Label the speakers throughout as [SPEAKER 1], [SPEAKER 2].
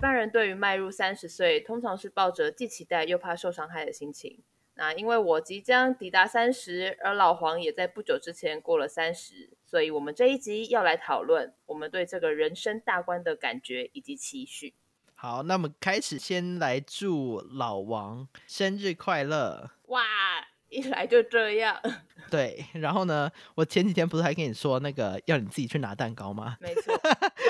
[SPEAKER 1] 般人对于迈入三十岁，通常是抱着既期待又怕受伤害的心情。那因为我即将抵达三十，而老黄也在不久之前过了三十，所以我们这一集要来讨论我们对这个人生大关的感觉以及期许。
[SPEAKER 2] 好，那么开始先来祝老王生日快乐。
[SPEAKER 1] 哇，一来就这样。
[SPEAKER 2] 对，然后呢，我前几天不是还跟你说那个要你自己去拿蛋糕吗？
[SPEAKER 1] 没错，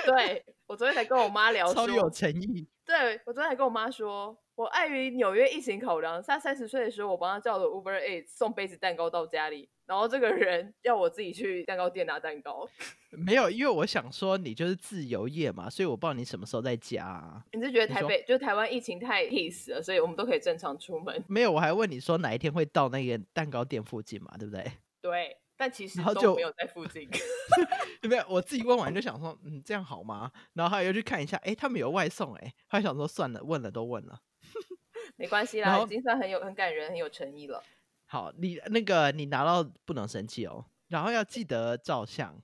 [SPEAKER 1] 对我昨天才跟我妈聊，
[SPEAKER 2] 超有诚意。
[SPEAKER 1] 对我昨天还跟我妈说。我碍于纽约疫情考量，她三十岁的时候，我帮她叫了 Uber A 送杯子蛋糕到家里，然后这个人要我自己去蛋糕店拿蛋糕。
[SPEAKER 2] 没有，因为我想说你就是自由业嘛，所以我不知道你什么时候在家。
[SPEAKER 1] 你是觉得台北就台湾疫情太 peace 了，所以我们都可以正常出门？
[SPEAKER 2] 没有，我还问你说哪一天会到那个蛋糕店附近嘛，对不对？
[SPEAKER 1] 对，但其实都没有在附近。
[SPEAKER 2] 没有，我自己问完就想说，嗯，这样好吗？然后他又去看一下，哎，他们有外送，哎，他想说算了，问了都问了。
[SPEAKER 1] 没关系啦，已经算很有很感人、很有诚意了。
[SPEAKER 2] 好，你那个你拿到不能生气哦，然后要记得照相。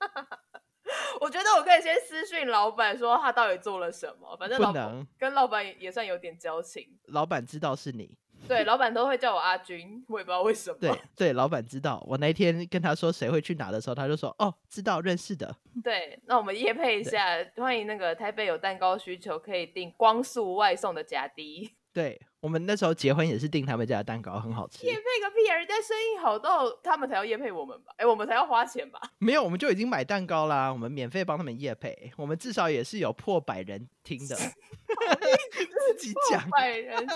[SPEAKER 1] 我觉得我可以先私讯老板说他到底做了什么，反正
[SPEAKER 2] 不能
[SPEAKER 1] 跟老板也算有点交情。
[SPEAKER 2] 老板知道是你。
[SPEAKER 1] 对，老板都会叫我阿军，我也不知道为什么。
[SPEAKER 2] 对对，老板知道。我那一天跟他说谁会去拿的时候，他就说哦，知道认识的。
[SPEAKER 1] 对，那我们夜配一下，欢迎那个台北有蛋糕需求可以订光速外送的假迪。
[SPEAKER 2] 对我们那时候结婚也是订他们家的蛋糕，很好吃。
[SPEAKER 1] 夜配个屁啊！人家生意好到他们才要夜配我们吧？哎，我们才要花钱吧？
[SPEAKER 2] 没有，我们就已经买蛋糕啦，我们免费帮他们夜配，我们至少也是有破百人听的。自己讲
[SPEAKER 1] 百人。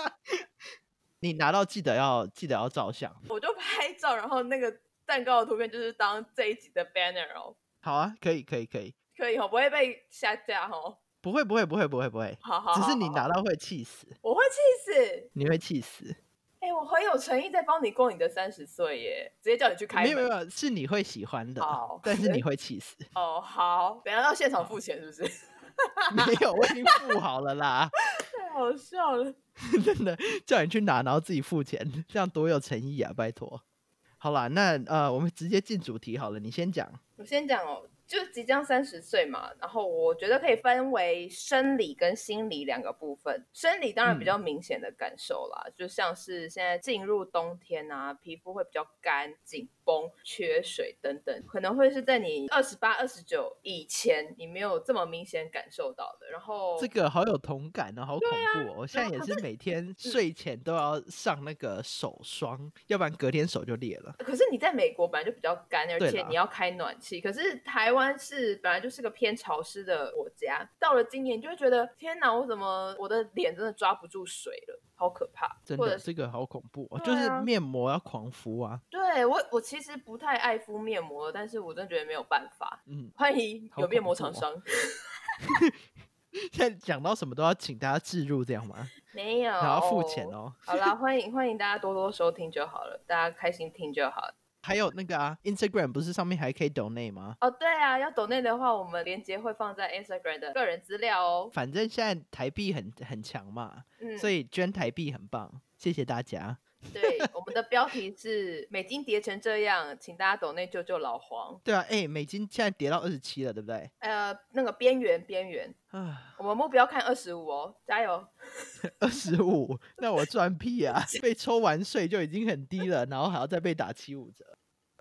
[SPEAKER 2] 你拿到记得要记得要照相，
[SPEAKER 1] 我就拍照，然后那个蛋糕的图片就是当这一集的 banner 哦。
[SPEAKER 2] 好啊，可以可以可以，
[SPEAKER 1] 可以哦，不会被下架哦。
[SPEAKER 2] 不会不会不会不会不会，
[SPEAKER 1] 好好，
[SPEAKER 2] 只是你拿到会气死，
[SPEAKER 1] 我会气死，
[SPEAKER 2] 你会气死。
[SPEAKER 1] 哎，我很有诚意在帮你过你的三十岁耶，直接叫你去开，
[SPEAKER 2] 没有没有，是你会喜欢的，但是你会气死。
[SPEAKER 1] 哦，好，等下到现场付钱是不是？
[SPEAKER 2] 没有，我已经付好了啦。
[SPEAKER 1] 太好笑了，
[SPEAKER 2] 真的叫你去拿，然后自己付钱，这样多有诚意啊！拜托。好啦，那呃，我们直接进主题好了，你先讲。
[SPEAKER 1] 我先讲哦。就即将三十岁嘛，然后我觉得可以分为生理跟心理两个部分。生理当然比较明显的感受啦，就像是现在进入冬天啊，皮肤会比较干、紧绷、缺水等等，可能会是在你二十八、二十九以前你没有这么明显感受到的。然后
[SPEAKER 2] 这个好有同感哦，好恐怖哦！我现在也是每天睡前都要上那个手霜，要不然隔天手就裂了。
[SPEAKER 1] 可是你在美国本来就比较干，而且你要开暖气，可是台湾。湾是本来就是个偏潮湿的国家，到了今年就会觉得天哪，我怎么我的脸真的抓不住水了，好可怕！
[SPEAKER 2] 真的，这个好恐怖，就是面膜要狂敷啊。
[SPEAKER 1] 对我，我其实不太爱敷面膜，但是我真的觉得没有办法。嗯，欢迎有面膜厂商。
[SPEAKER 2] 现在讲到什么都要请大家置入，这样吗？
[SPEAKER 1] 没有，
[SPEAKER 2] 然后付钱哦。
[SPEAKER 1] 好啦，欢迎欢迎大家多多收听就好了，大家开心听就好。
[SPEAKER 2] 还有那个啊，Instagram 不是上面还可以 donate 吗？
[SPEAKER 1] 哦，对啊，要 donate 的话，我们链接会放在 Instagram 的个人资料哦。
[SPEAKER 2] 反正现在台币很很强嘛，嗯所以捐台币很棒，谢谢大家。
[SPEAKER 1] 对，我们的标题是美金跌成这样，请大家 donate 救救老黄。
[SPEAKER 2] 对啊，哎，美金现在跌到二十七了，对不对？
[SPEAKER 1] 呃，那个边缘边缘啊，我们目标看二十五哦，加油！
[SPEAKER 2] 二十五，那我赚屁啊！被抽完税就已经很低了，然后还要再被打七五折。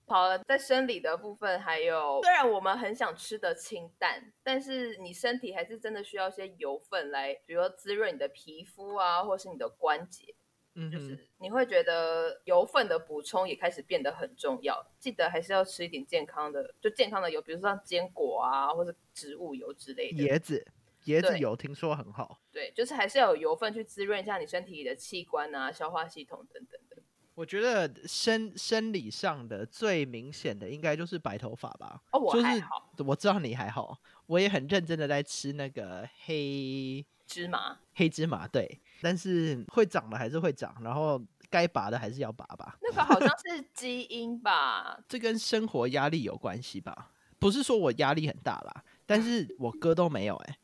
[SPEAKER 1] 好了，在生理的部分，还有虽然我们很想吃的清淡，但是你身体还是真的需要一些油分来，比如说滋润你的皮肤啊，或是你的关节。嗯，就是你会觉得油分的补充也开始变得很重要。记得还是要吃一点健康的，就健康的油，比如说像坚果啊，或者植物油之类的。
[SPEAKER 2] 椰子，椰子油听说很好。
[SPEAKER 1] 对，就是还是要有油分去滋润一下你身体里的器官啊、消化系统等等的。
[SPEAKER 2] 我觉得生生理上的最明显的应该就是白头发吧。
[SPEAKER 1] 哦，我
[SPEAKER 2] 还好，我知道你还好。我也很认真的在吃那个黑
[SPEAKER 1] 芝麻，
[SPEAKER 2] 黑芝麻对。但是会长的还是会长，然后该拔的还是要拔吧。
[SPEAKER 1] 那个好像是基因吧？
[SPEAKER 2] 这跟生活压力有关系吧？不是说我压力很大啦，但是我哥都没有哎，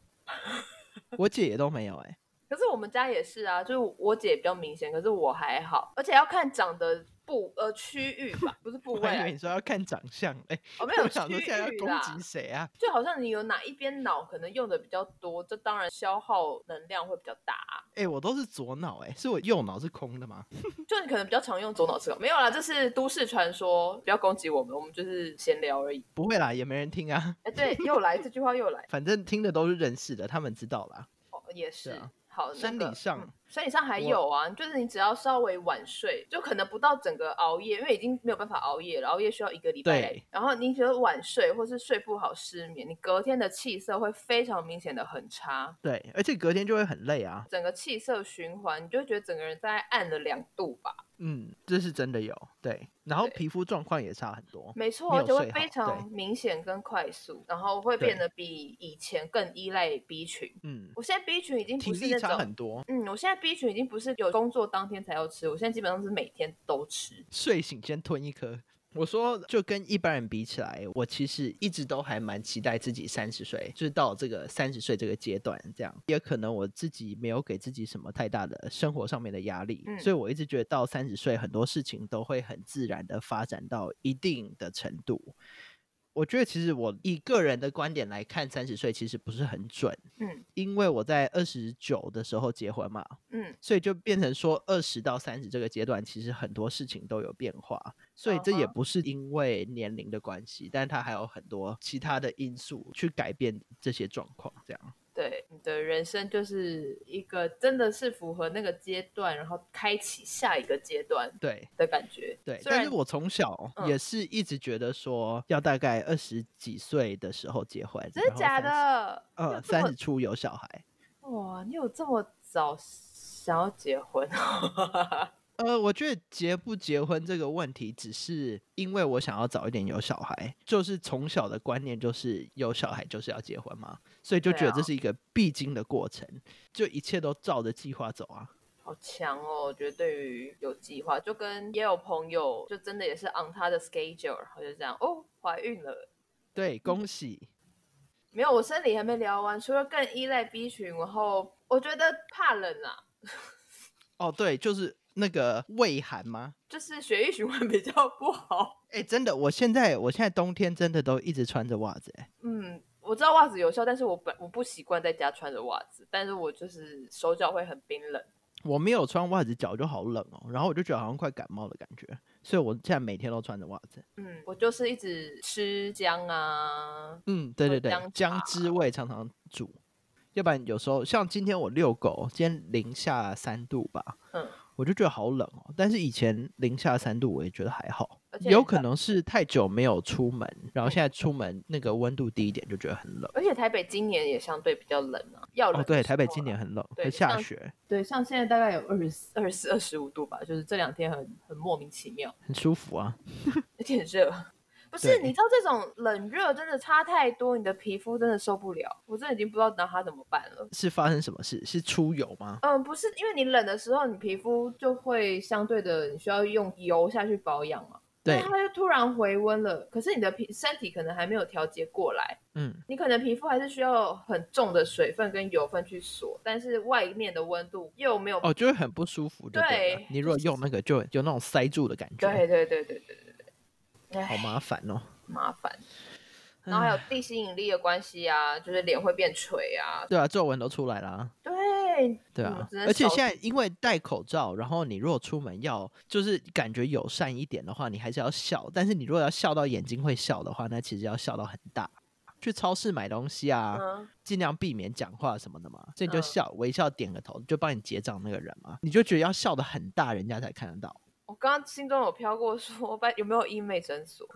[SPEAKER 2] 我姐也都没有哎。
[SPEAKER 1] 可是我们家也是啊，就是我姐比较明显，可是我还好，而且要看长的。部呃区域吧，不是部
[SPEAKER 2] 我以为你说要看长相，哎、
[SPEAKER 1] 哦没 有
[SPEAKER 2] 想说
[SPEAKER 1] 区
[SPEAKER 2] 现在要攻，击谁啊？
[SPEAKER 1] 就好像你有哪一边脑可能用的比较多，这当然消耗能量会比较大啊、
[SPEAKER 2] 哎、我都是左脑，哎，是我右脑是空的吗？
[SPEAKER 1] 就你可能比较常用左脑思考，没有啦，这是都市传说，不要攻击我们，我们就是闲聊而已。
[SPEAKER 2] 不会啦，也没人听啊。
[SPEAKER 1] 哎，对，又来这句话又来，
[SPEAKER 2] 反正听的都是认识的，他们知道啦。
[SPEAKER 1] 哦，也是。
[SPEAKER 2] 啊生
[SPEAKER 1] 个
[SPEAKER 2] 理上
[SPEAKER 1] 嗯生理上还有啊，就是你只要稍微晚睡，就可能不到整个熬夜，因为已经没有办法熬夜了，熬夜需要一个礼拜
[SPEAKER 2] 对。
[SPEAKER 1] 然后你觉得晚睡或是睡不好、失眠，你隔天的气色会非常明显的很差，
[SPEAKER 2] 对，而且隔天就会很累啊。
[SPEAKER 1] 整个气色循环，你就会觉得整个人在暗了两度吧。
[SPEAKER 2] 嗯，这是真的有。对，然后皮肤状况也差很多。
[SPEAKER 1] 没错，而且会非常明显跟快速，然后会变得比以前更依赖 B 群。
[SPEAKER 2] 嗯，
[SPEAKER 1] 我现在 B 群已经不是那种，
[SPEAKER 2] 很多。
[SPEAKER 1] 嗯，我现在 B 群已经不是有工作当天才要吃，我现在基本上是每天都吃。
[SPEAKER 2] 睡醒先吞一颗。我说，就跟一般人比起来，我其实一直都还蛮期待自己三十岁，就是到这个三十岁这个阶段，这样也可能我自己没有给自己什么太大的生活上面的压力，
[SPEAKER 1] 嗯
[SPEAKER 2] 所以我一直觉得到三十岁，很多事情都会很自然的发展到一定的程度。我觉得其实我以个人的观点来看，三十岁其实不是很准，
[SPEAKER 1] 嗯。
[SPEAKER 2] 因为我在二十九的时候结婚嘛，
[SPEAKER 1] 嗯，
[SPEAKER 2] 所以就变成说，二十到三十这个阶段，其实很多事情都有变化，所以这也不是因为年龄的关系，但它还有很多其他的因素去改变这些状况。这样，
[SPEAKER 1] 对，你的人生就是一个真的是符合那个阶段，然后开启下一个阶段
[SPEAKER 2] 对
[SPEAKER 1] 的感觉。
[SPEAKER 2] 对。但是我从小
[SPEAKER 1] 嗯
[SPEAKER 2] 也是一直觉得说，要大概二十几岁的时候结婚，
[SPEAKER 1] 真的假的？
[SPEAKER 2] 呃，三十出有小孩。
[SPEAKER 1] 哇，你有这么早想要结婚？
[SPEAKER 2] 呃，我觉得结不结婚这个问题，只是因为我想要早一点有小孩，就是从小的观念就是有小孩就是要结婚嘛，所以就觉得这是一个必经的过程，就一切都照着计划走啊。
[SPEAKER 1] 好强哦！我觉得对于有计划，就跟也有朋友，就真的也是 on 他的 schedule，然后就这样哦，怀孕了。
[SPEAKER 2] 对，恭喜！
[SPEAKER 1] 没有，我生理还没聊完，除了更依赖 B 群，然后我觉得怕冷啊，
[SPEAKER 2] 哦，对，就是那个胃寒吗？
[SPEAKER 1] 就是血液循环比较不好。
[SPEAKER 2] 哎，真的，我现在我现在冬天真的都一直穿着袜子，哎，
[SPEAKER 1] 嗯，我知道袜子有效，但是我本我不习惯在家穿着袜子，但是我就是手脚会很冰冷。
[SPEAKER 2] 我没有穿袜子，脚就好冷哦，然后我就觉得好像快感冒的感觉，所以我现在每天都穿着袜子。
[SPEAKER 1] 嗯，我就是一直吃姜啊，
[SPEAKER 2] 嗯，对
[SPEAKER 1] 喝
[SPEAKER 2] 对对，
[SPEAKER 1] 姜
[SPEAKER 2] 汁味常常煮，要不然有时候像今天我遛狗，今天零下三度吧，
[SPEAKER 1] 嗯，
[SPEAKER 2] 我就觉得好冷哦。但是以前零下三度我也觉得还好，有可能是太久没有出门，然后现在出门那个温度低一点就觉得很冷。
[SPEAKER 1] 而且台北今年也相对比较冷啊，要冷
[SPEAKER 2] 哦，对，台北今年很冷，
[SPEAKER 1] 对
[SPEAKER 2] 会下雪，
[SPEAKER 1] 对，像现在大概有二十、二十四、二十五度吧，就是这两天很很莫名其妙，
[SPEAKER 2] 很舒服啊。
[SPEAKER 1] 而且很热。不是，你知道这种冷热真的差太多，你的皮肤真的受不了。我真的已经不知道拿它怎么办了。
[SPEAKER 2] 是发生什么事？是出油吗？
[SPEAKER 1] 嗯，不是，因为你冷的时候，你皮肤就会相对的，你需要用油下去保养嘛。
[SPEAKER 2] 对，
[SPEAKER 1] 它就突然回温了，可是你的皮身体可能还没有调节过来，
[SPEAKER 2] 嗯，
[SPEAKER 1] 你可能皮肤还是需要很重的水分跟油分去锁，但是外面的温度又没有。
[SPEAKER 2] 哦，就会很不舒服对
[SPEAKER 1] 对
[SPEAKER 2] 你如果用那个，就有那种塞住的感觉，
[SPEAKER 1] 对对对对对对对，
[SPEAKER 2] 好
[SPEAKER 1] 哎，
[SPEAKER 2] 麻烦哦。
[SPEAKER 1] 麻烦。然后还有地心引力的关系啊，就是脸会变垂啊。
[SPEAKER 2] 对啊，皱纹都出来了。
[SPEAKER 1] 对
[SPEAKER 2] 对啊而且现在因为戴口罩，然后你如果出门要就是感觉友善一点的话，你还是要笑。但是你如果要笑到眼睛会笑的话，那其实要笑到很大。去超市买东西啊，
[SPEAKER 1] 嗯，
[SPEAKER 2] 尽量避免讲话什么的嘛，所以你就
[SPEAKER 1] 嗯
[SPEAKER 2] 笑，微笑点个头，就帮你结账那个人嘛，你就觉得要笑的很大，人家才看得到。
[SPEAKER 1] 我刚刚心中有飘过说，拜有没有医美诊所？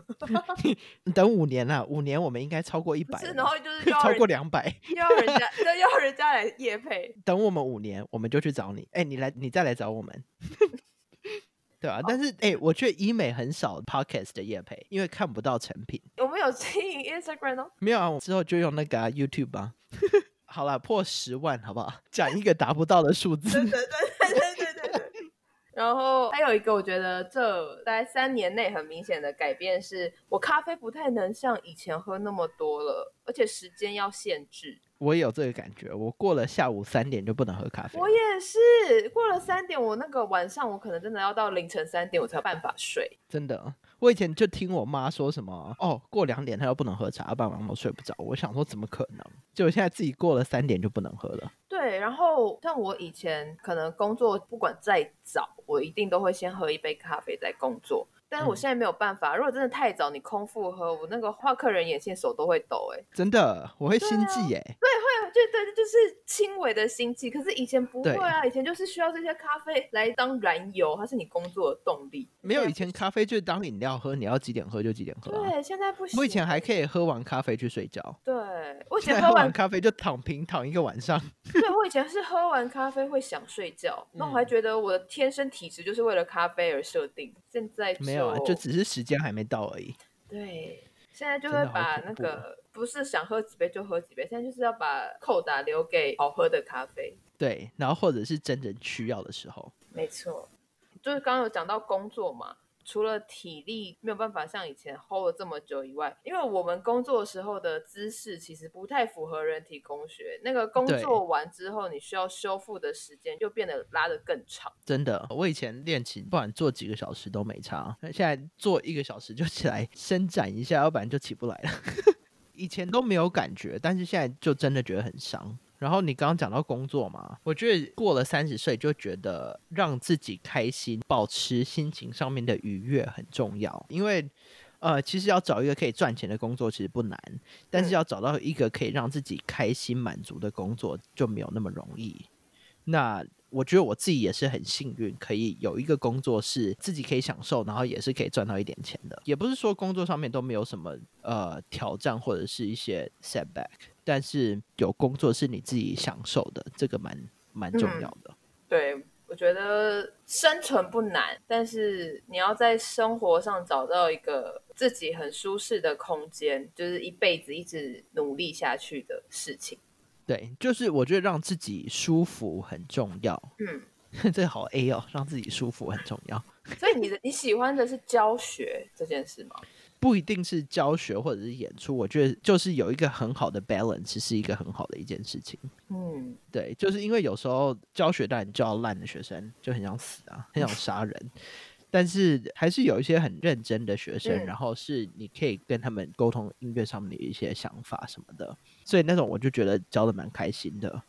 [SPEAKER 2] 你等五年了，五年我们应该超过一百，
[SPEAKER 1] 然后就是
[SPEAKER 2] 超过两百，
[SPEAKER 1] 要人家，要人家来夜配。
[SPEAKER 2] 等我们五年，我们就去找你。哎、你来，你再来找我们。对啊，但是哎、我却医美很少 podcast 的夜配，因为看不到成品。
[SPEAKER 1] 我们有经营 Instagram 哦，
[SPEAKER 2] 没有啊，我之后就用那个、YouTube 吧、啊。好了，破十万好不好？讲一个达不到的数字。
[SPEAKER 1] 对对对然后还有一个，我觉得这在三年内很明显的改变是，我咖啡不太能像以前喝那么多了，而且时间要限制。
[SPEAKER 2] 我也有这个感觉，我过了下午三点就不能喝咖啡。
[SPEAKER 1] 我也是，过了三点，我那个晚上我可能真的要到凌晨三点我才有办法睡。
[SPEAKER 2] 真的，我以前就听我妈说什么，哦，过两点她又不能喝茶，爸爸妈妈睡不着。我想说怎么可能？就我现在自己过了三点就不能喝了。
[SPEAKER 1] 对，然后像我以前可能工作不管再早，我一定都会先喝一杯咖啡再工作。但是我现在没有办法，如果真的太早，你空腹喝，我那个画客人眼线手都会抖，哎，
[SPEAKER 2] 真的，我会心悸，哎，
[SPEAKER 1] 对，会，对对，就是轻微的心悸。可是以前不会啊，以前就是需要这些咖啡来当燃油，它是你工作的动力。
[SPEAKER 2] 没有，以前咖啡就是当饮料喝，你要几点喝就几点喝。
[SPEAKER 1] 对，现在不行。
[SPEAKER 2] 我以前还可以喝完咖啡去睡觉。
[SPEAKER 1] 对，我以前喝
[SPEAKER 2] 完咖啡就躺平躺一个晚上。
[SPEAKER 1] 对，我以前是喝完咖啡会想睡觉，那我还觉得我的天生体质就是为了咖啡而设定。现在
[SPEAKER 2] 没有啊，就只是时间还没到而已。
[SPEAKER 1] 对，现在就会把那个不是想喝几杯就喝几杯，现在就是要把扣打留给好喝的咖啡。
[SPEAKER 2] 对，然后或者是真正需要的时候。
[SPEAKER 1] 没错，就是刚刚有讲到工作嘛。除了体力没有办法像以前 hold 了这么久以外，因为我们工作时候的姿势其实不太符合人体工学。那个工作完之后，你需要修复的时间就变得拉得更长。
[SPEAKER 2] 真的，我以前练琴，不管做几个小时都没差，现在做一个小时就起来伸展一下，要不然就起不来了。以前都没有感觉，但是现在就真的觉得很伤。然后你刚刚讲到工作嘛，我觉得过了三十岁就觉得让自己开心、保持心情上面的愉悦很重要。因为，呃，其实要找一个可以赚钱的工作其实不难，但是要找到一个可以让自己开心满足的工作就没有那么容易。那我觉得我自己也是很幸运，可以有一个工作是自己可以享受，然后也是可以赚到一点钱的。也不是说工作上面都没有什么呃挑战或者是一些 setback。但是有工作是你自己享受的，这个蛮蛮重要的。
[SPEAKER 1] 对，我觉得生存不难，但是你要在生活上找到一个自己很舒适的空间，就是一辈子一直努力下去的事情。
[SPEAKER 2] 对，就是我觉得让自己舒服很重要。嗯，这好 A 哦，让自己舒服很重要。
[SPEAKER 1] 所以你的你喜欢的是教学这件事吗？
[SPEAKER 2] 不一定是教学或者是演出，我觉得就是有一个很好的 balance 是一个很好的一件事情。嗯，对，就是因为有时候教学当然教烂的学生就很想死啊，很想杀人，但是还是有一些很认真的学生，然后是你可以跟他们沟通音乐上面的一些想法什么的，所以那种我就觉得教的蛮开心的。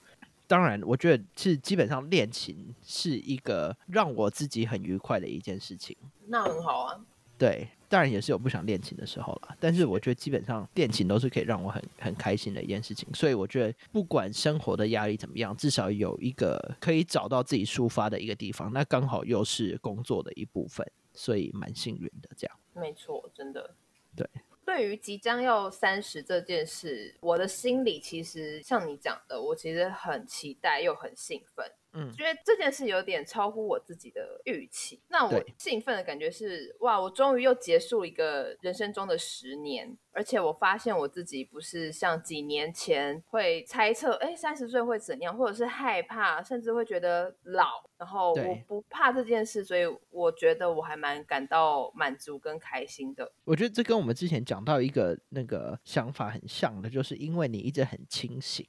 [SPEAKER 2] 当然，我觉得是基本上练琴是一个让我自己很愉快的一件事情。
[SPEAKER 1] 那很好啊。
[SPEAKER 2] 对，当然也是有不想练琴的时候了，但是我觉得基本上练琴都是可以让我很很开心的一件事情，所以我觉得不管生活的压力怎么样，至少有一个可以找到自己抒发的一个地方，那刚好又是工作的一部分，所以蛮幸运的这样。
[SPEAKER 1] 没错，真的。
[SPEAKER 2] 对，
[SPEAKER 1] 对于即将要三十这件事，我的心里其实像你讲的，我其实很期待又很兴奋。嗯，觉得这件事有点超乎我自己的预期。那我兴奋的感觉是，哇，我终于又结束一个人生中的十年，而且我发现我自己不是像几年前会猜测，哎，三十岁会怎样，或者是害怕，甚至会觉得老。然后我不怕这件事，所以我觉得我还蛮感到满足跟开心的。
[SPEAKER 2] 我觉得这跟我们之前讲到一个那个想法很像的，就是因为你一直很清醒。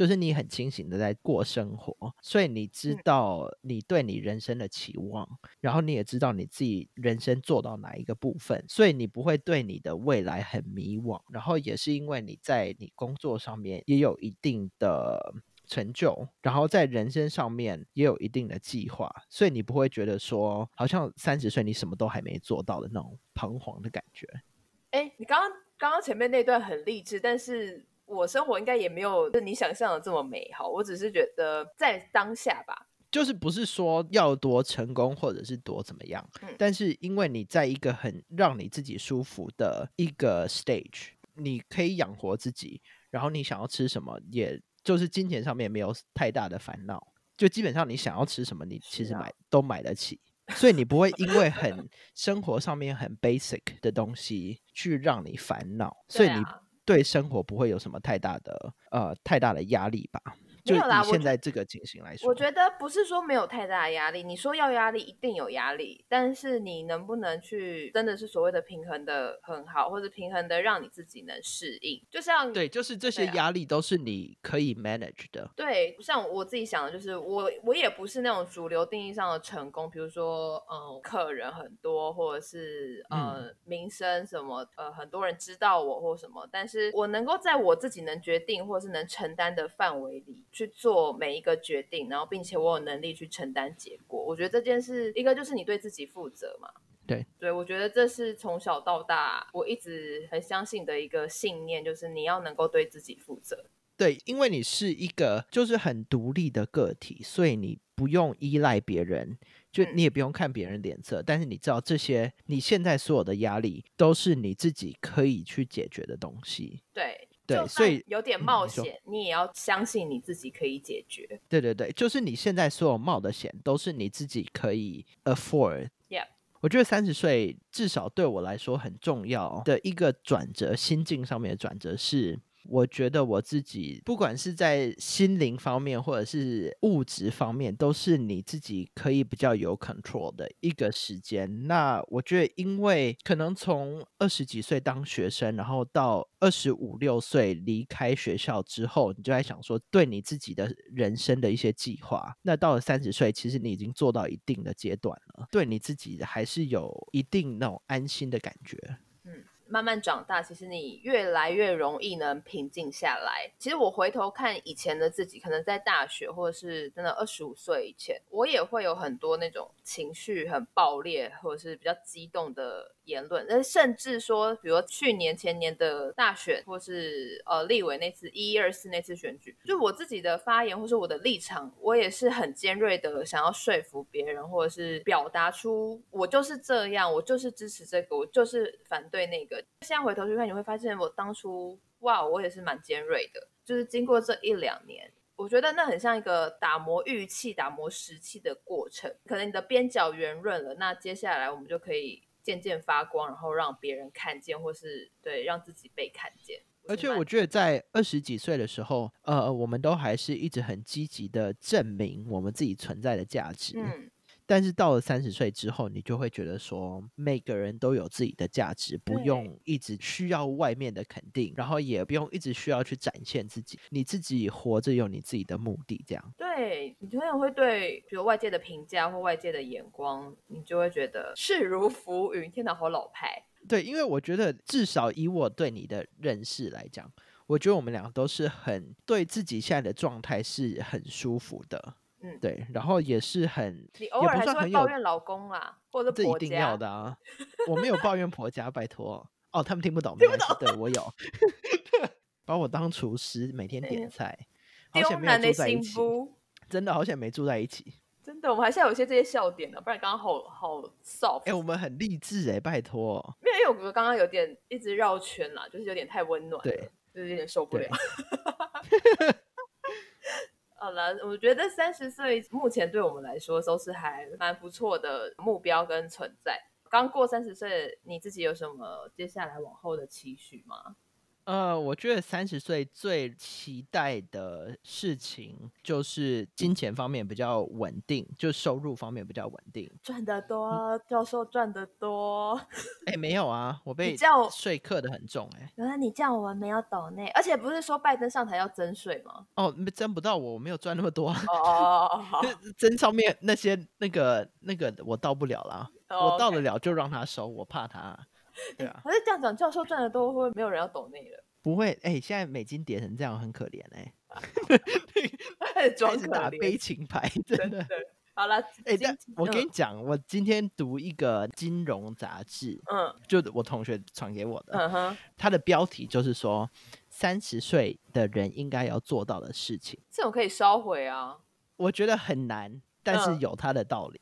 [SPEAKER 2] 就是你很清醒的在过生活，所以你知道你对你人生的期望，然后你也知道你自己人生做到哪一个部分，所以你不会对你的未来很迷惘。然后也是因为你在你工作上面也有一定的成就，然后在人生上面也有一定的计划，所以你不会觉得说好像三十岁你什么都还没做到的那种彷徨的感觉。
[SPEAKER 1] 哎，你刚刚刚刚前面那段很励志，但是。我生活应该也没有你想象的这么美好，我只是觉得在当下吧，
[SPEAKER 2] 就是不是说要多成功或者是多怎么样，但是因为你在一个很让你自己舒服的一个 stage，你可以养活自己，然后你想要吃什么，也就是金钱上面没有太大的烦恼，就基本上你想要吃什么，你其实买都买得起，所以你不会因为很 生活上面很 basic 的东西去让你烦恼，所以你。对生活不会有什么太大的呃太大的压力吧？就以现在这个情形来说，
[SPEAKER 1] 我觉得不是说没有太大的压力，你说要压力一定有压力，但是你能不能去真的是所谓的平衡的很好，或者平衡的让你自己能适应，就像
[SPEAKER 2] 对，就是这些压力都是你可以 manage 的。
[SPEAKER 1] 对，像我自己想的，就是我我也不是那种主流定义上的成功，比如说，嗯，客人很多，或者是呃名声什么，呃，很多人知道我或什么，但是我能够在我自己能决定或是能承担的范围里去做每一个决定，然后并且我有能力去承担结果。我觉得这件事，一个就是你对自己负责嘛。
[SPEAKER 2] 对，
[SPEAKER 1] 对，我觉得这是从小到大我一直很相信的一个信念，就是你要能够对自己负责。
[SPEAKER 2] 对，因为你是一个就是很独立的个体，所以你不用依赖别人，就
[SPEAKER 1] 嗯
[SPEAKER 2] 你也不用看别人脸色，但是你知道这些你现在所有的压力都是你自己可以去解决的东西。
[SPEAKER 1] 对
[SPEAKER 2] 所以
[SPEAKER 1] 算有点冒险，你也要相信你自己可以解决。
[SPEAKER 2] 对对对，就是你现在所有冒的险都是你自己可以 afford。
[SPEAKER 1] Yep
[SPEAKER 2] 我觉得三十岁至少对我来说很重要的一个转折，心境上面的转折是，我觉得我自己不管是在心灵方面或者是物质方面，都是你自己可以比较有 control 的一个时间。那我觉得，因为可能从二十几岁当学生，然后到二十五六岁离开学校之后，你就在想说，对你自己的人生的一些计划。那到了三十岁，其实你已经做到一定的阶段了，对你自己还是有一定那种安心的感觉。
[SPEAKER 1] 慢慢长大，其实你越来越容易能平静下来。其实我回头看以前的自己，可能在大学或者是真的二十五岁以前，我也会有很多那种情绪很爆裂，或者是比较激动的言论。但甚至说，比如去年前年的大选，或是呃立委那次一一二四那次选举，就我自己的发言或是我的立场，我也是很尖锐的想要说服别人，或者是表达出我就是这样，我就是支持这个，我就是反对那个。现在回头去看，你会发现我当初哇，我也是蛮尖锐的。就是经过这一两年，我觉得那很像一个打磨玉器、打磨石器的过程。可能你的边角圆润了，那接下来我们就可以渐渐发光，然后让别人看见，或是对让自己被看见。
[SPEAKER 2] 而且我，觉得在二十几岁的时候，呃，我们都还是一直很积极的证明我们自己存在的价值。
[SPEAKER 1] 嗯，
[SPEAKER 2] 但是到了三十岁之后，你就会觉得说，每个人都有自己的价值，不用一直需要外面的肯定，然后也不用一直需要去展现自己，你自己活着有你自己的目的，这样。
[SPEAKER 1] 对你可能会对比如外界的评价或外界的眼光，你就会觉得视如浮云。天哪，好老派。
[SPEAKER 2] 对，因为我觉得至少以我对你的认识来讲，我觉得我们俩都是很对自己现在的状态是很舒服的，
[SPEAKER 1] 嗯
[SPEAKER 2] 对，然后也是很
[SPEAKER 1] 你偶尔还是会抱怨老公啦，或者
[SPEAKER 2] 这
[SPEAKER 1] 婆家。
[SPEAKER 2] 一定要的啊！我没有抱怨婆家，拜托。哦，他们听不懂，没关系。对我有，把我当厨师，每天
[SPEAKER 1] 对
[SPEAKER 2] 点菜，好
[SPEAKER 1] 丢
[SPEAKER 2] 险没有住在一起，真的好险没住在一起。
[SPEAKER 1] 真的，我们还是要有一些这些笑点的，不然刚刚好好 soft。
[SPEAKER 2] 哎、我们很励志哎、拜托。
[SPEAKER 1] 没有，因为我觉得刚刚有点一直绕圈啦，就是有点太温暖了，
[SPEAKER 2] 对，
[SPEAKER 1] 就是有点受不了。好了，我觉得三十岁目前对我们来说都是还蛮不错的目标跟存在。刚过三十岁，你自己有什么接下来往后的期许吗？
[SPEAKER 2] 呃，我觉得三十岁最期待的事情就是金钱方面比较稳定，就收入方面比较稳定。
[SPEAKER 1] 赚得多，教授赚得多。
[SPEAKER 2] 哎、没有啊，我 被税课的很重哎、
[SPEAKER 1] 原来你这样我们没有抖内，而且不是说拜登上台要征税吗？
[SPEAKER 2] 哦，没征不到我，我没有赚那么多啊。
[SPEAKER 1] 哦哦哦哦
[SPEAKER 2] 真上面那些那个那个我到不了啦，
[SPEAKER 1] 哦，
[SPEAKER 2] 我到得了就让他收，我怕他。对啊，
[SPEAKER 1] 可是这样讲，教授赚的多，会不会没有人要懂你了？
[SPEAKER 2] 不会，哎、现在美金跌成这样很可怜哎、
[SPEAKER 1] 开始装
[SPEAKER 2] 打悲情牌，真的。
[SPEAKER 1] 好了，
[SPEAKER 2] 哎、
[SPEAKER 1] 今
[SPEAKER 2] 但我跟
[SPEAKER 1] 嗯
[SPEAKER 2] 你讲，我今天读一个金融杂志，
[SPEAKER 1] 嗯
[SPEAKER 2] 就我同学传给我的，
[SPEAKER 1] 嗯哼，
[SPEAKER 2] 它的标题就是说三十岁的人应该要做到的事情。
[SPEAKER 1] 这种可以烧毁啊。
[SPEAKER 2] 我觉得很难，但是
[SPEAKER 1] 嗯
[SPEAKER 2] 有它的道理。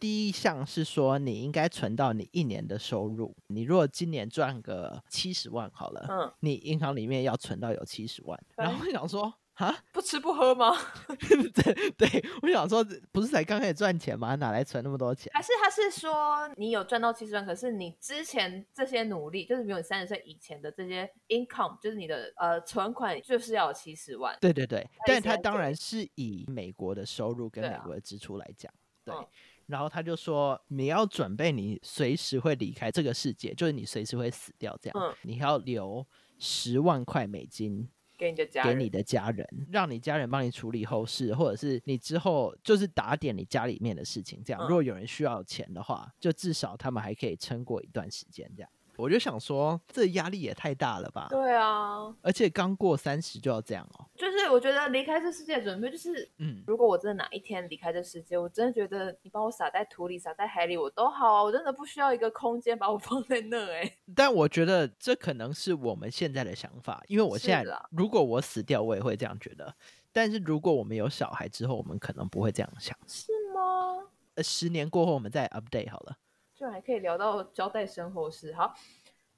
[SPEAKER 2] 第一项是说，你应该存到你一年的收入。你如果今年赚个七十万好了，
[SPEAKER 1] 嗯，
[SPEAKER 2] 你银行里面要存到有七十万。然后我想说，啊，
[SPEAKER 1] 不吃不喝吗？
[SPEAKER 2] 对对，我想说，不是才刚开始赚钱吗？哪来存那么多钱？
[SPEAKER 1] 还是他是说你有赚到七十万，可是你之前这些努力，就是比如你三十岁以前的这些 income，就是你的呃存款，就是要有七十万。
[SPEAKER 2] 对对对，但他当然是以美国的收入跟美国的支出来讲，对。
[SPEAKER 1] 嗯
[SPEAKER 2] 然后他就说，你要准备你随时会离开这个世界，就是你随时会死掉，这样，
[SPEAKER 1] 嗯
[SPEAKER 2] 你要留十万块美金
[SPEAKER 1] 给你的家人，
[SPEAKER 2] 给你的家人，让你家人帮你处理后事，或者是你之后就是打点你家里面的事情。这样，
[SPEAKER 1] 嗯
[SPEAKER 2] 如果有人需要钱的话，就至少他们还可以撑过一段时间。这样，我就想说，这压力也太大了吧？
[SPEAKER 1] 对啊，
[SPEAKER 2] 而且刚过三十就要这样哦。
[SPEAKER 1] 就是我觉得离开这世界准备，就是
[SPEAKER 2] 嗯，
[SPEAKER 1] 如果我真的哪一天离开这世界，我真的觉得你把我撒在土里、撒在海里，我都好啊，我真的不需要一个空间把我放在那、哎，
[SPEAKER 2] 但我觉得这可能是我们现在的想法，因为我现在
[SPEAKER 1] 啦
[SPEAKER 2] 如果我死掉，我也会这样觉得。但是如果我们有小孩之后，我们可能不会这样想。
[SPEAKER 1] 是吗？
[SPEAKER 2] 呃，十年过后我们再 update 好了。
[SPEAKER 1] 居然还可以聊到交代身后事，好，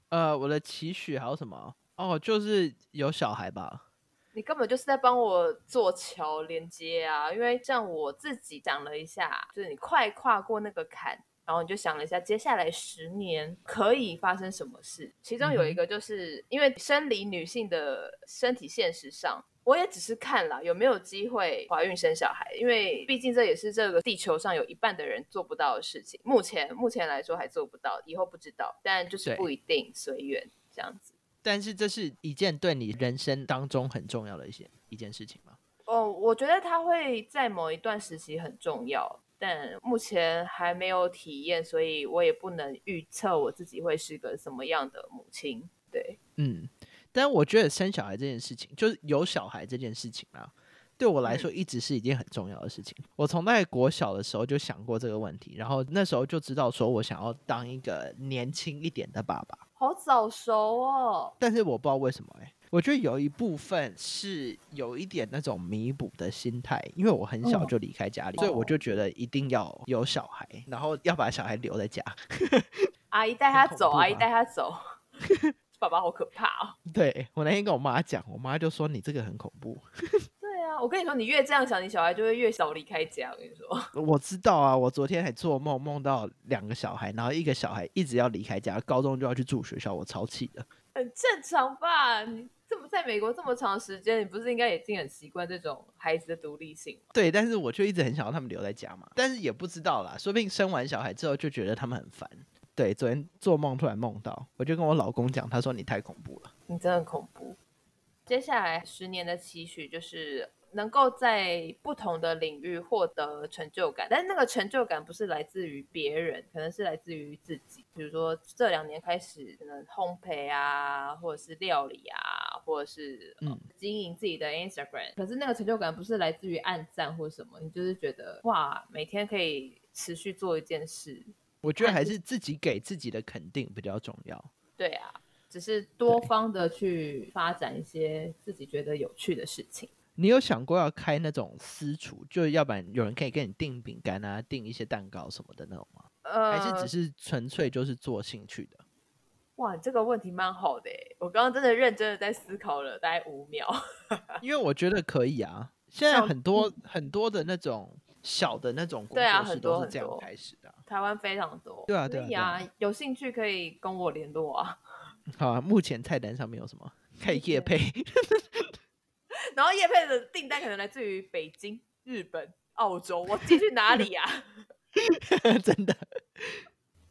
[SPEAKER 2] 呃，我的期许还有什么？哦，就是有小孩吧。
[SPEAKER 1] 你根本就是在帮我做桥连接啊！因为这样我自己想了一下，就是你快跨过那个坎，然后你就想了一下，接下来十年可以发生什么事。其中有一个就是、因为生理女性的身体现实上。我也只是看了有没有机会怀孕生小孩，因为毕竟这也是这个地球上有一半的人做不到的事情。目前目前来说还做不到，以后不知道，但就是不一定，随缘这样子。
[SPEAKER 2] 但是这是一件对你人生当中很重要的一些一件事情吗？
[SPEAKER 1] 哦，我觉得它会在某一段时期很重要，但目前还没有体验，所以我也不能预测我自己会是个什么样的母亲。对，
[SPEAKER 2] 嗯，但我觉得生小孩这件事情，就是有小孩这件事情啊，对我来说一直是一件很重要的事情。我从在国小的时候就想过这个问题，然后那时候就知道说我想要当一个年轻一点的爸爸。
[SPEAKER 1] 好早熟哦。
[SPEAKER 2] 但是我不知道为什么哎、我觉得有一部分是有一点那种弥补的心态，因为我很小
[SPEAKER 1] 哦
[SPEAKER 2] 就离开家里，所以我就觉得一定要有小孩，然后要把小孩留在家。
[SPEAKER 1] 阿姨带他走，阿姨带他走。爸爸好可怕哦。
[SPEAKER 2] 对我那天跟我妈讲，我妈就说你这个很恐怖。
[SPEAKER 1] 对啊，我跟你说，你越这样想，你小孩就会越少离开家。我跟你说，
[SPEAKER 2] 我知道啊，我昨天还做梦，梦到两个小孩，然后一个小孩一直要离开家，高中就要去住学校，我超气的。
[SPEAKER 1] 很正常吧？你这么在美国这么长时间，你不是应该已经很习惯这种孩子的独立性吗？
[SPEAKER 2] 对，但是我就一直很想要他们留在家嘛，但是也不知道啦，说不定生完小孩之后就觉得他们很烦。对，昨天做梦突然梦到，我就跟我老公讲，他说你太恐怖了。
[SPEAKER 1] 你真的很恐怖。接下来十年的期许就是能够在不同的领域获得成就感，但是那个成就感不是来自于别人，可能是来自于自己。比如说这两年开始，可能烘焙啊，或者是料理啊，或者是、呃
[SPEAKER 2] 嗯
[SPEAKER 1] 经营自己的 Instagram，可是那个成就感不是来自于暗赞或什么，你就是觉得哇，每天可以持续做一件事，
[SPEAKER 2] 我觉得还是自己给自己的肯定比较重要。
[SPEAKER 1] 对啊，只是多方的去发展一些自己觉得有趣的事情。
[SPEAKER 2] 你有想过要开那种私厨，就要不然有人可以给你订饼干啊，订一些蛋糕什么的那种吗？
[SPEAKER 1] 呃，
[SPEAKER 2] 还是只是纯粹就是做兴趣的？
[SPEAKER 1] 哇，这个问题蛮好的，我刚刚真的认真的在思考了大概五秒。
[SPEAKER 2] 因为我觉得可以啊。现在很多很多的那种小的那种工
[SPEAKER 1] 对啊
[SPEAKER 2] 作室
[SPEAKER 1] 很多
[SPEAKER 2] 都是这样开始的啊、
[SPEAKER 1] 台湾非常多，
[SPEAKER 2] 对啊对啊
[SPEAKER 1] 有兴趣可以跟我联络啊。
[SPEAKER 2] 好啊，目前菜单上面有什么？可以夜配，
[SPEAKER 1] 然后叶配的订单可能来自于北京、日本、澳洲，我寄去哪里呀、
[SPEAKER 2] 真的。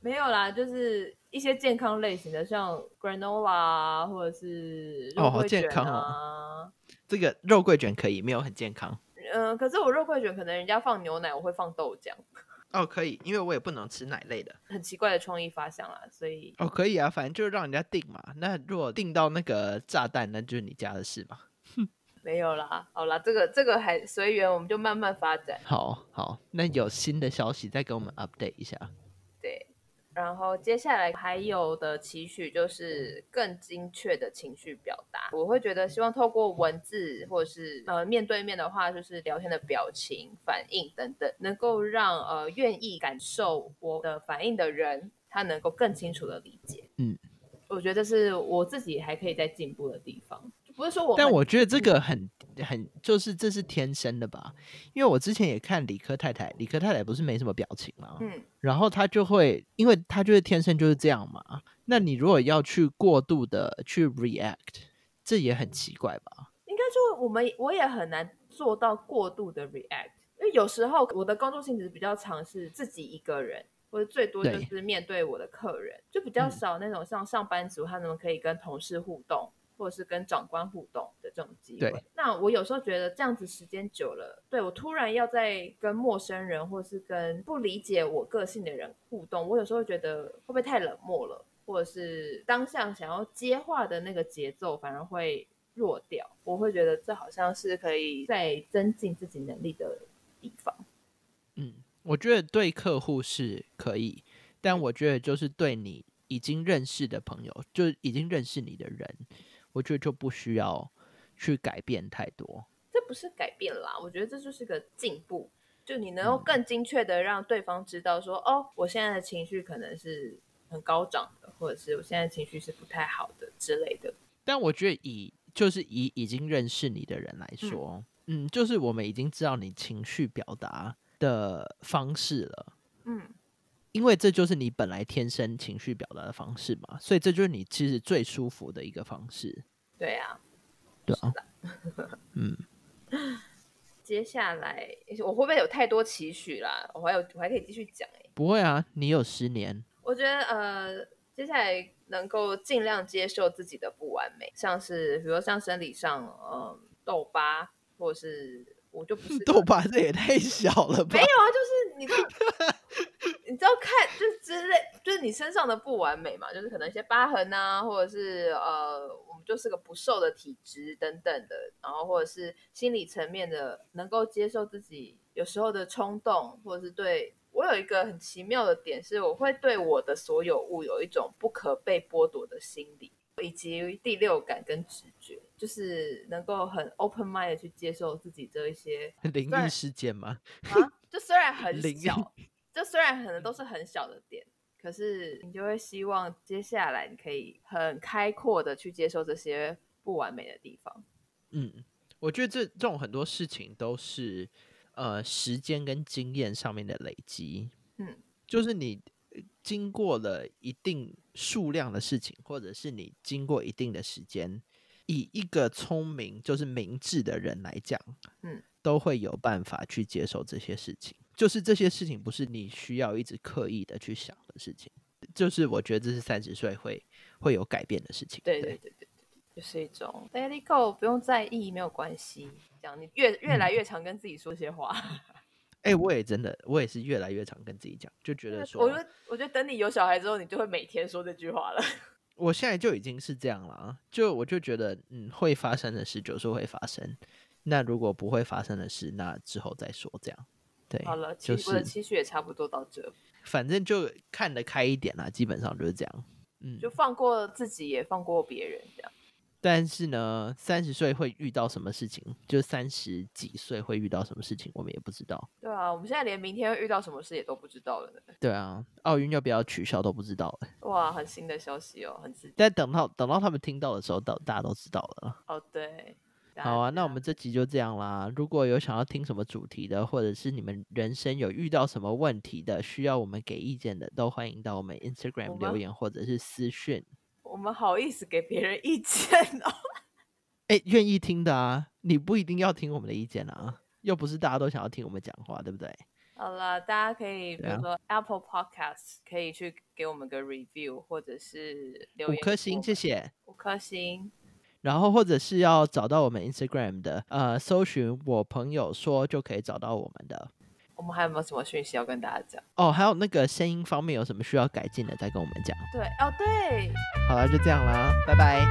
[SPEAKER 1] 没有啦，就是一些健康类型的，像 granola 啊，或者是肉
[SPEAKER 2] 哦好健康哦
[SPEAKER 1] 啊。
[SPEAKER 2] 这个肉桂卷可以，没有很健康。
[SPEAKER 1] 嗯、可是我肉桂卷可能人家放牛奶，我会放豆浆，
[SPEAKER 2] 哦，可以，因为我也不能吃奶类的。
[SPEAKER 1] 很奇怪的创意发想啦，所以
[SPEAKER 2] 哦，可以啊，反正就是让人家定嘛。那如果定到那个炸弹，那就是你家的事嘛。
[SPEAKER 1] 没有啦。好啦，这个这个还随缘，我们就慢慢发展。
[SPEAKER 2] 好好，那有新的消息再给我们 update 一下。
[SPEAKER 1] 对，然后接下来还有的期许就是更精确的情绪表达。我会觉得希望透过文字或者是呃面对面的话，就是聊天的表情、反应等等，能够让呃愿意感受我的反应的人，他能够更清楚的理解。
[SPEAKER 2] 嗯，
[SPEAKER 1] 我觉得这是我自己还可以再进步的地方，就不是说我
[SPEAKER 2] 但我觉得这个很很就是这是天生的吧？因为我之前也看理科太太，理科太太不是没什么表情吗？
[SPEAKER 1] 嗯，
[SPEAKER 2] 然后她就会，因为她就是天生就是这样嘛。那你如果要去过度的去 react，这也很奇怪吧？
[SPEAKER 1] 应该说我们我也很难做到过度的 react，因为有时候我的工作性质比较长，是自己一个人，或者最多就是面对我的客人，就比较
[SPEAKER 2] 嗯
[SPEAKER 1] 少那种像上班族他怎么可以跟同事互动。或者是跟长官互动的这种机会，那我有时候觉得这样子时间久了，对我突然要在跟陌生人或是跟不理解我个性的人互动，我有时候会觉得会不会太冷漠了，或者是当下想要接话的那个节奏反而会弱掉。我会觉得这好像是可以再增进自己能力的地方。
[SPEAKER 2] 嗯，我觉得对客户是可以，但我觉得就是对你已经认识的朋友，就已经认识你的人，我觉得就不需要去改变太多。
[SPEAKER 1] 这不是改变啦，我觉得这就是个进步。就你能够
[SPEAKER 2] 嗯
[SPEAKER 1] 更精确的让对方知道说，哦，我现在的情绪可能是很高涨的，或者是我现在情绪是不太好的之类的。
[SPEAKER 2] 但我觉得以就是以已经认识你的人来说，嗯就是我们已经知道你情绪表达的方式了。
[SPEAKER 1] 嗯，
[SPEAKER 2] 因为这就是你本来天生情绪表达的方式嘛，所以这就是你其实最舒服的一个方式，
[SPEAKER 1] 对啊。
[SPEAKER 2] 对啊，嗯，
[SPEAKER 1] 接下来我会不会有太多期许啦？我还有我还可以继续讲哎、
[SPEAKER 2] 不会啊，你有十年，
[SPEAKER 1] 我觉得呃，接下来能够尽量接受自己的不完美，像是比如说像生理上，嗯、痘疤，或者是我就不是
[SPEAKER 2] 痘疤这也太小了吧
[SPEAKER 1] 没有？啊，就是你 知道看就是之类，就是你身上的不完美嘛，就是可能一些疤痕啊，或者是呃，我们就是个不瘦的体质等等的，然后或者是心理层面的能够接受自己有时候的冲动，或者是对我有一个很奇妙的点是，我会对我的所有物有一种不可被剥夺的心理。以及第六感跟直觉，就是能够很 open mind 的去接受自己这一些
[SPEAKER 2] 灵异事件吗？
[SPEAKER 1] 啊，就虽然很
[SPEAKER 2] 灵
[SPEAKER 1] 小，就虽然可能都是很小的点，可是你就会希望接下来你可以很开阔的去接受这些不完美的地方。
[SPEAKER 2] 嗯，我觉得这这种很多事情都是呃时间跟经验上面的累积。
[SPEAKER 1] 嗯，
[SPEAKER 2] 就是你呃经过了一定数量的事情，或者是你经过一定的时间，以一个聪明就是明智的人来讲，
[SPEAKER 1] 嗯，
[SPEAKER 2] 都会有办法去接受这些事情。就是这些事情不是你需要一直刻意的去想的事情，就是我觉得这是三十岁会会有改变的事情。
[SPEAKER 1] 对对对对对，就是一种 let it go，不用在意，没有关系。这样你越越来越常跟自己说这些话。
[SPEAKER 2] 哎、我也真的，我也是越来越常跟自己讲，就觉得说，
[SPEAKER 1] 我觉得，我觉得等你有小孩之后，你就会每天说这句话了。
[SPEAKER 2] 我现在就已经是这样了啊，就我就觉得，嗯，会发生的事就是会发生。那如果不会发生的事，那之后再说。这样，对，
[SPEAKER 1] 好了，
[SPEAKER 2] 就
[SPEAKER 1] 其实我的期许也差不多到这，
[SPEAKER 2] 反正就看得开一点啦，基本上就是这样。嗯，
[SPEAKER 1] 就放过自己，也放过别人，这样。
[SPEAKER 2] 但是呢，三十岁会遇到什么事情，就三十几岁会遇到什么事情，我们也不知道。
[SPEAKER 1] 对啊，我们现在连明天会遇到什么事也都不知道了呢。
[SPEAKER 2] 对啊，奥运要不要取消都不知道了。
[SPEAKER 1] 哇，很新的消息哦，很刺激。
[SPEAKER 2] 但等到等到他们听到的时候，到大家都知道了。
[SPEAKER 1] 哦，对。
[SPEAKER 2] 好啊，那我们这集就这样啦。如果有想要听什么主题的，或者是你们人生有遇到什么问题的，需要我们给意见的，都欢迎到我们 Instagram 留言或者是私讯。
[SPEAKER 1] 我们好意思给别人意见哦。
[SPEAKER 2] 哎，愿意听的啊，你不一定要听我们的意见啊，又不是大家都想要听我们讲话，对不对？
[SPEAKER 1] 好了，大家可以比如说 Apple Podcast 可以去给我们个 review，或者是留言
[SPEAKER 2] 五颗星，谢谢。
[SPEAKER 1] 五颗星。
[SPEAKER 2] 然后或者是要找到我们 Instagram 的，呃，搜寻我朋友说就可以找到我们的。
[SPEAKER 1] 我们还有没有什么讯息要跟大家讲？
[SPEAKER 2] 哦，还有那个声音方面有什么需要改进的，再跟我们讲。
[SPEAKER 1] 对，哦对，
[SPEAKER 2] 好了，就这样啦，拜拜。